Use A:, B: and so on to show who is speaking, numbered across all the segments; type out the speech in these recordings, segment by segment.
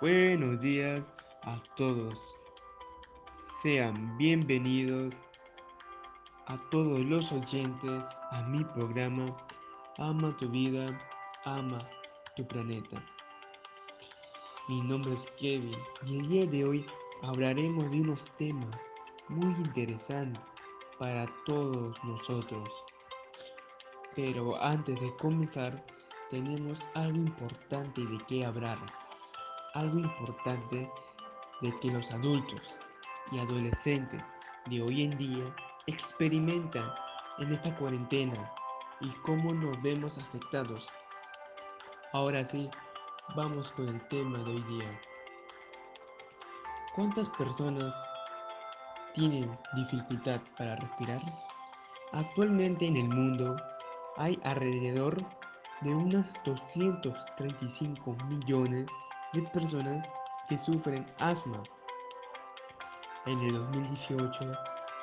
A: Buenos días a todos. Sean bienvenidos a todos los oyentes a mi programa Ama tu vida, ama tu planeta. Mi nombre es Kevin y el día de hoy hablaremos de unos temas muy interesantes para todos nosotros. Pero antes de comenzar, tenemos algo importante de qué hablar. Algo importante de que los adultos y adolescentes de hoy en día experimentan en esta cuarentena y cómo nos vemos afectados. Ahora sí, vamos con el tema de hoy día. ¿Cuántas personas tienen dificultad para respirar? Actualmente en el mundo hay alrededor de unas 235 millones de personas que sufren asma. En el 2018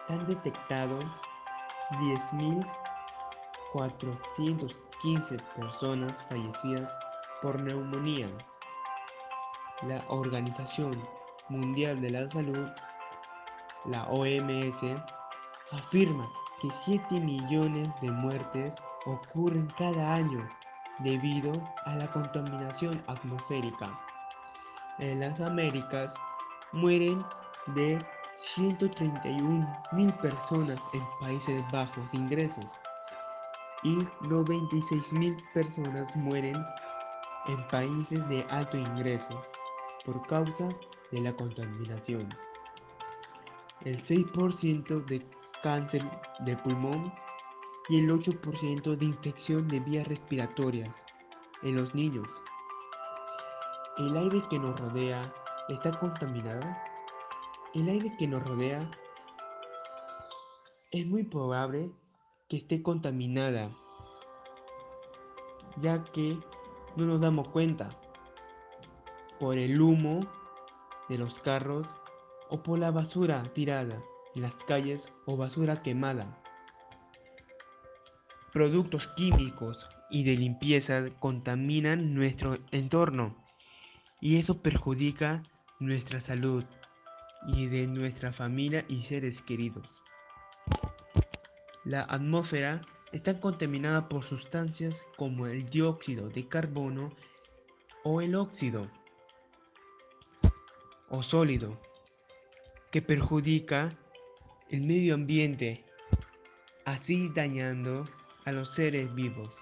A: se han detectado 10.415 personas fallecidas por neumonía. La Organización Mundial de la Salud, la OMS, afirma que 7 millones de muertes ocurren cada año debido a la contaminación atmosférica. En las Américas mueren de 131 mil personas en países bajos ingresos y 96 mil personas mueren en países de alto ingreso por causa de la contaminación. El 6% de cáncer de pulmón y el 8% de infección de vías respiratorias en los niños. El aire que nos rodea está contaminado. El aire que nos rodea es muy probable que esté contaminada, ya que no nos damos cuenta por el humo de los carros o por la basura tirada en las calles o basura quemada. Productos químicos y de limpieza contaminan nuestro entorno y eso perjudica nuestra salud y de nuestra familia y seres queridos. La atmósfera está contaminada por sustancias como el dióxido de carbono o el óxido o sólido que perjudica el medio ambiente, así dañando a los seres vivos.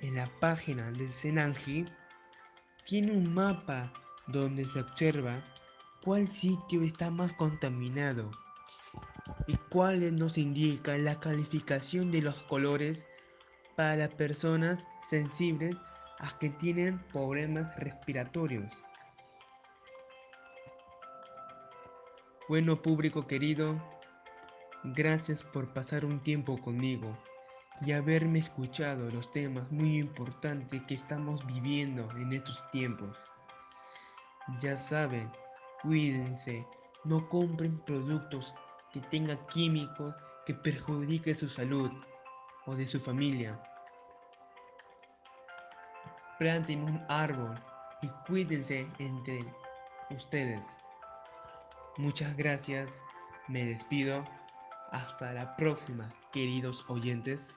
A: En la página del Senanji tiene un mapa donde se observa cuál sitio está más contaminado y cuál nos indica la calificación de los colores para personas sensibles a que tienen problemas respiratorios. Bueno público querido, Gracias por pasar un tiempo conmigo y haberme escuchado los temas muy importantes que estamos viviendo en estos tiempos. Ya saben, cuídense, no compren productos que tengan químicos que perjudiquen su salud o de su familia. Planten un árbol y cuídense entre ustedes. Muchas gracias, me despido hasta la próxima, queridos oyentes.